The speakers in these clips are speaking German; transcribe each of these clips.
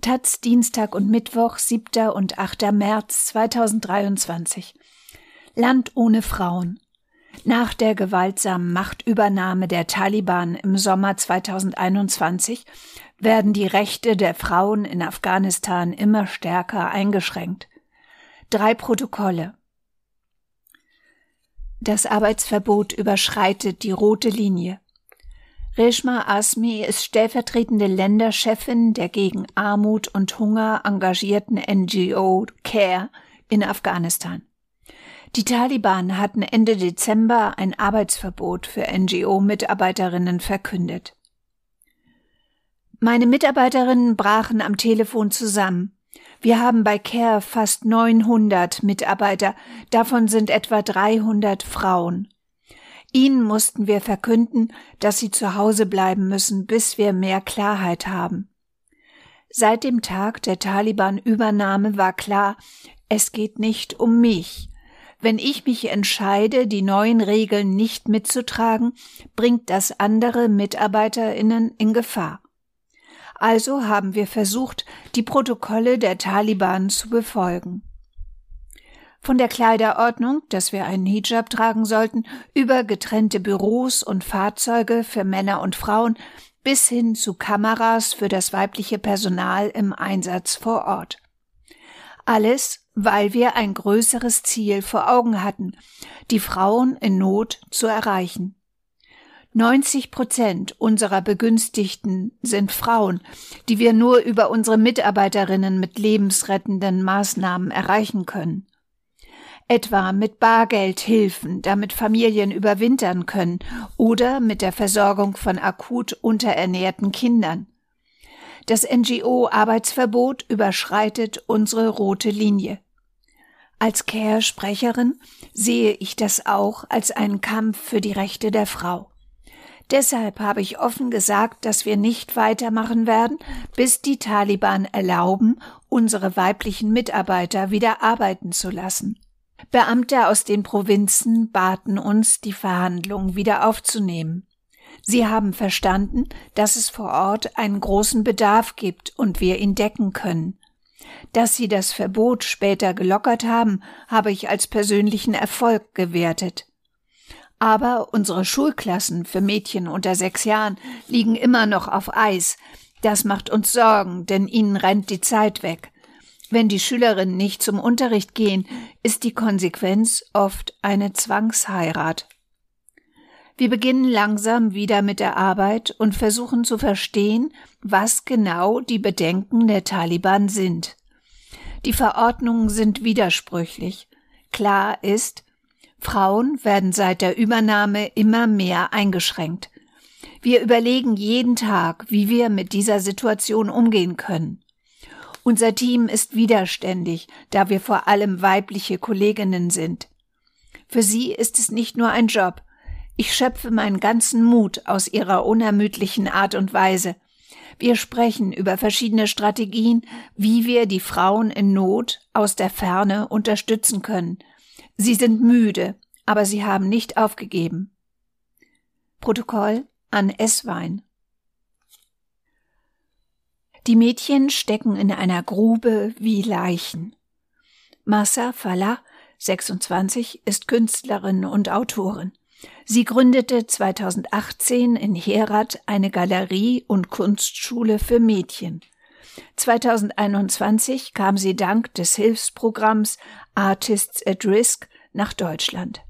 Taz Dienstag und Mittwoch, 7. und 8. März 2023. Land ohne Frauen. Nach der gewaltsamen Machtübernahme der Taliban im Sommer 2021 werden die Rechte der Frauen in Afghanistan immer stärker eingeschränkt. Drei Protokolle. Das Arbeitsverbot überschreitet die rote Linie. Reshma Asmi ist stellvertretende Länderchefin der gegen Armut und Hunger engagierten NGO CARE in Afghanistan. Die Taliban hatten Ende Dezember ein Arbeitsverbot für NGO-Mitarbeiterinnen verkündet. Meine Mitarbeiterinnen brachen am Telefon zusammen. Wir haben bei CARE fast 900 Mitarbeiter, davon sind etwa 300 Frauen. Ihnen mussten wir verkünden, dass sie zu Hause bleiben müssen, bis wir mehr Klarheit haben. Seit dem Tag der Taliban-Übernahme war klar, es geht nicht um mich. Wenn ich mich entscheide, die neuen Regeln nicht mitzutragen, bringt das andere Mitarbeiterinnen in Gefahr. Also haben wir versucht, die Protokolle der Taliban zu befolgen. Von der Kleiderordnung, dass wir einen Hijab tragen sollten, über getrennte Büros und Fahrzeuge für Männer und Frauen bis hin zu Kameras für das weibliche Personal im Einsatz vor Ort. Alles, weil wir ein größeres Ziel vor Augen hatten, die Frauen in Not zu erreichen. 90 Prozent unserer Begünstigten sind Frauen, die wir nur über unsere Mitarbeiterinnen mit lebensrettenden Maßnahmen erreichen können etwa mit Bargeldhilfen, damit Familien überwintern können oder mit der Versorgung von akut unterernährten Kindern. Das NGO-Arbeitsverbot überschreitet unsere rote Linie. Als Care-Sprecherin sehe ich das auch als einen Kampf für die Rechte der Frau. Deshalb habe ich offen gesagt, dass wir nicht weitermachen werden, bis die Taliban erlauben, unsere weiblichen Mitarbeiter wieder arbeiten zu lassen. Beamte aus den Provinzen baten uns, die Verhandlungen wieder aufzunehmen. Sie haben verstanden, dass es vor Ort einen großen Bedarf gibt und wir ihn decken können. Dass sie das Verbot später gelockert haben, habe ich als persönlichen Erfolg gewertet. Aber unsere Schulklassen für Mädchen unter sechs Jahren liegen immer noch auf Eis. Das macht uns Sorgen, denn ihnen rennt die Zeit weg. Wenn die Schülerinnen nicht zum Unterricht gehen, ist die Konsequenz oft eine Zwangsheirat. Wir beginnen langsam wieder mit der Arbeit und versuchen zu verstehen, was genau die Bedenken der Taliban sind. Die Verordnungen sind widersprüchlich. Klar ist, Frauen werden seit der Übernahme immer mehr eingeschränkt. Wir überlegen jeden Tag, wie wir mit dieser Situation umgehen können. Unser Team ist widerständig, da wir vor allem weibliche Kolleginnen sind. Für sie ist es nicht nur ein Job. Ich schöpfe meinen ganzen Mut aus ihrer unermüdlichen Art und Weise. Wir sprechen über verschiedene Strategien, wie wir die Frauen in Not aus der Ferne unterstützen können. Sie sind müde, aber sie haben nicht aufgegeben. Protokoll an Esswein die Mädchen stecken in einer Grube wie Leichen. Massa Fallah, 26, ist Künstlerin und Autorin. Sie gründete 2018 in Herat eine Galerie und Kunstschule für Mädchen. 2021 kam sie dank des Hilfsprogramms Artists at Risk nach Deutschland.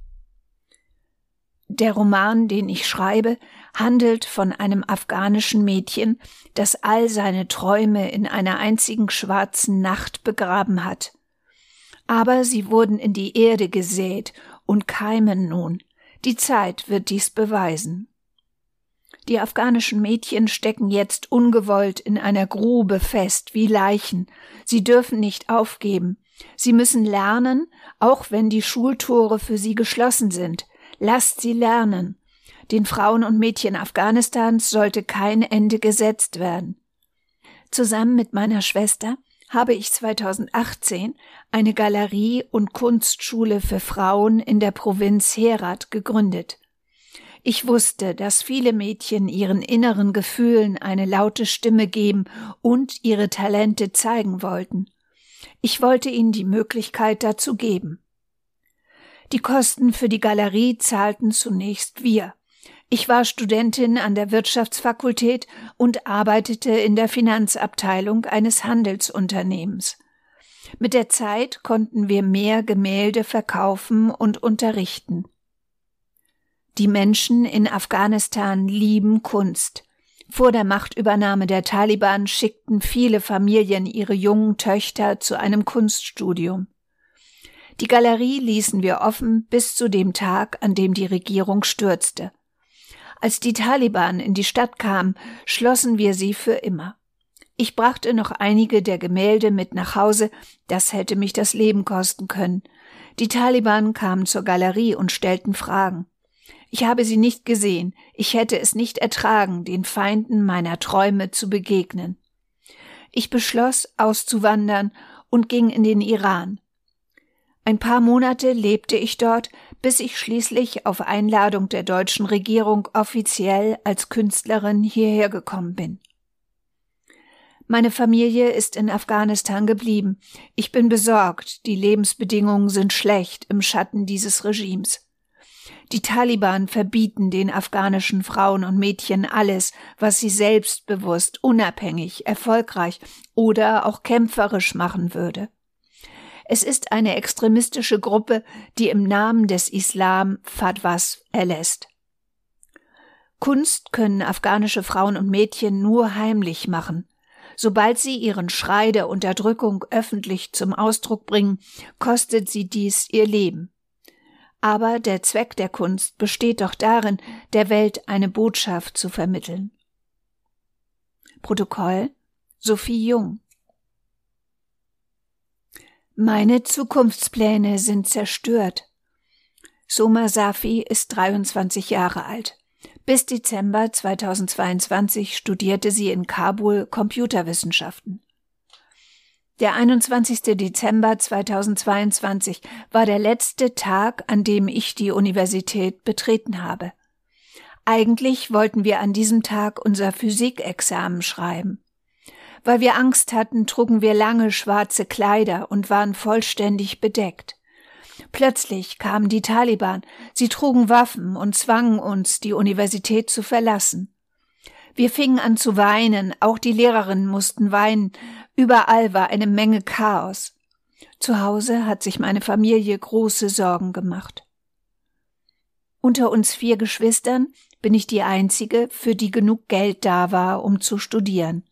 Der Roman, den ich schreibe, handelt von einem afghanischen Mädchen, das all seine Träume in einer einzigen schwarzen Nacht begraben hat. Aber sie wurden in die Erde gesät und keimen nun. Die Zeit wird dies beweisen. Die afghanischen Mädchen stecken jetzt ungewollt in einer Grube fest wie Leichen. Sie dürfen nicht aufgeben. Sie müssen lernen, auch wenn die Schultore für sie geschlossen sind. Lasst sie lernen. Den Frauen und Mädchen Afghanistans sollte kein Ende gesetzt werden. Zusammen mit meiner Schwester habe ich 2018 eine Galerie und Kunstschule für Frauen in der Provinz Herat gegründet. Ich wusste, dass viele Mädchen ihren inneren Gefühlen eine laute Stimme geben und ihre Talente zeigen wollten. Ich wollte ihnen die Möglichkeit dazu geben. Die Kosten für die Galerie zahlten zunächst wir. Ich war Studentin an der Wirtschaftsfakultät und arbeitete in der Finanzabteilung eines Handelsunternehmens. Mit der Zeit konnten wir mehr Gemälde verkaufen und unterrichten. Die Menschen in Afghanistan lieben Kunst. Vor der Machtübernahme der Taliban schickten viele Familien ihre jungen Töchter zu einem Kunststudium. Die Galerie ließen wir offen bis zu dem Tag, an dem die Regierung stürzte. Als die Taliban in die Stadt kamen, schlossen wir sie für immer. Ich brachte noch einige der Gemälde mit nach Hause, das hätte mich das Leben kosten können. Die Taliban kamen zur Galerie und stellten Fragen. Ich habe sie nicht gesehen, ich hätte es nicht ertragen, den Feinden meiner Träume zu begegnen. Ich beschloss, auszuwandern und ging in den Iran. Ein paar Monate lebte ich dort, bis ich schließlich auf Einladung der deutschen Regierung offiziell als Künstlerin hierher gekommen bin. Meine Familie ist in Afghanistan geblieben. Ich bin besorgt, die Lebensbedingungen sind schlecht im Schatten dieses Regimes. Die Taliban verbieten den afghanischen Frauen und Mädchen alles, was sie selbstbewusst, unabhängig, erfolgreich oder auch kämpferisch machen würde. Es ist eine extremistische Gruppe, die im Namen des Islam Fatwas erlässt. Kunst können afghanische Frauen und Mädchen nur heimlich machen. Sobald sie ihren Schrei der Unterdrückung öffentlich zum Ausdruck bringen, kostet sie dies ihr Leben. Aber der Zweck der Kunst besteht doch darin, der Welt eine Botschaft zu vermitteln. Protokoll Sophie Jung meine Zukunftspläne sind zerstört. Soma Safi ist 23 Jahre alt. Bis Dezember 2022 studierte sie in Kabul Computerwissenschaften. Der 21. Dezember 2022 war der letzte Tag, an dem ich die Universität betreten habe. Eigentlich wollten wir an diesem Tag unser Physikexamen schreiben. Weil wir Angst hatten, trugen wir lange schwarze Kleider und waren vollständig bedeckt. Plötzlich kamen die Taliban, sie trugen Waffen und zwangen uns, die Universität zu verlassen. Wir fingen an zu weinen, auch die Lehrerinnen mussten weinen, überall war eine Menge Chaos. Zu Hause hat sich meine Familie große Sorgen gemacht. Unter uns vier Geschwistern bin ich die einzige, für die genug Geld da war, um zu studieren.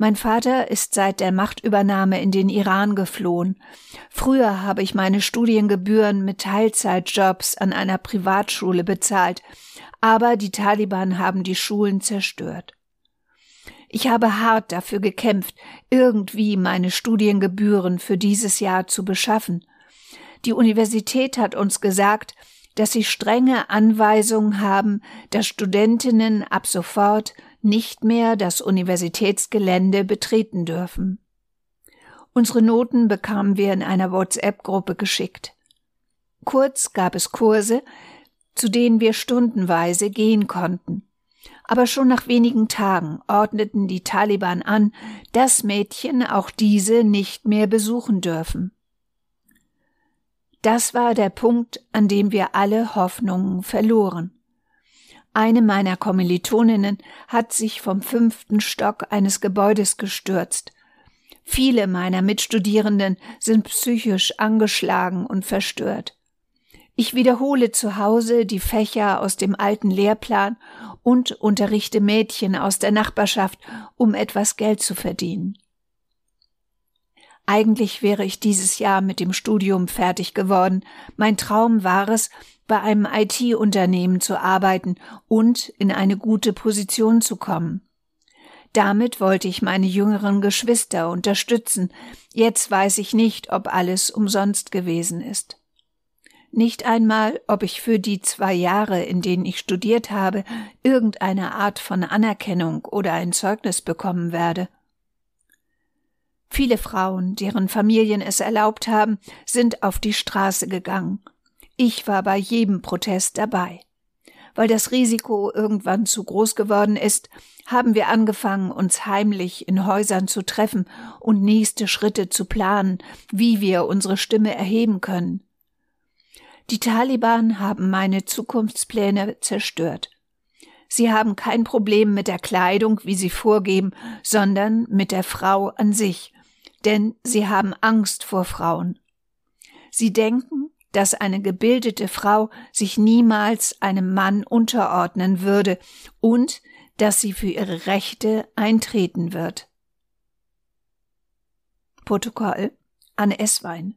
Mein Vater ist seit der Machtübernahme in den Iran geflohen. Früher habe ich meine Studiengebühren mit Teilzeitjobs an einer Privatschule bezahlt, aber die Taliban haben die Schulen zerstört. Ich habe hart dafür gekämpft, irgendwie meine Studiengebühren für dieses Jahr zu beschaffen. Die Universität hat uns gesagt, dass sie strenge Anweisungen haben, dass Studentinnen ab sofort nicht mehr das Universitätsgelände betreten dürfen. Unsere Noten bekamen wir in einer WhatsApp-Gruppe geschickt. Kurz gab es Kurse, zu denen wir stundenweise gehen konnten. Aber schon nach wenigen Tagen ordneten die Taliban an, dass Mädchen auch diese nicht mehr besuchen dürfen. Das war der Punkt, an dem wir alle Hoffnungen verloren. Eine meiner Kommilitoninnen hat sich vom fünften Stock eines Gebäudes gestürzt. Viele meiner Mitstudierenden sind psychisch angeschlagen und verstört. Ich wiederhole zu Hause die Fächer aus dem alten Lehrplan und unterrichte Mädchen aus der Nachbarschaft, um etwas Geld zu verdienen. Eigentlich wäre ich dieses Jahr mit dem Studium fertig geworden. Mein Traum war es, bei einem IT-Unternehmen zu arbeiten und in eine gute Position zu kommen. Damit wollte ich meine jüngeren Geschwister unterstützen. Jetzt weiß ich nicht, ob alles umsonst gewesen ist. Nicht einmal, ob ich für die zwei Jahre, in denen ich studiert habe, irgendeine Art von Anerkennung oder ein Zeugnis bekommen werde. Viele Frauen, deren Familien es erlaubt haben, sind auf die Straße gegangen. Ich war bei jedem Protest dabei. Weil das Risiko irgendwann zu groß geworden ist, haben wir angefangen, uns heimlich in Häusern zu treffen und nächste Schritte zu planen, wie wir unsere Stimme erheben können. Die Taliban haben meine Zukunftspläne zerstört. Sie haben kein Problem mit der Kleidung, wie sie vorgeben, sondern mit der Frau an sich, denn sie haben Angst vor Frauen. Sie denken, dass eine gebildete Frau sich niemals einem Mann unterordnen würde und dass sie für ihre Rechte eintreten wird. Protokoll Anne Esswein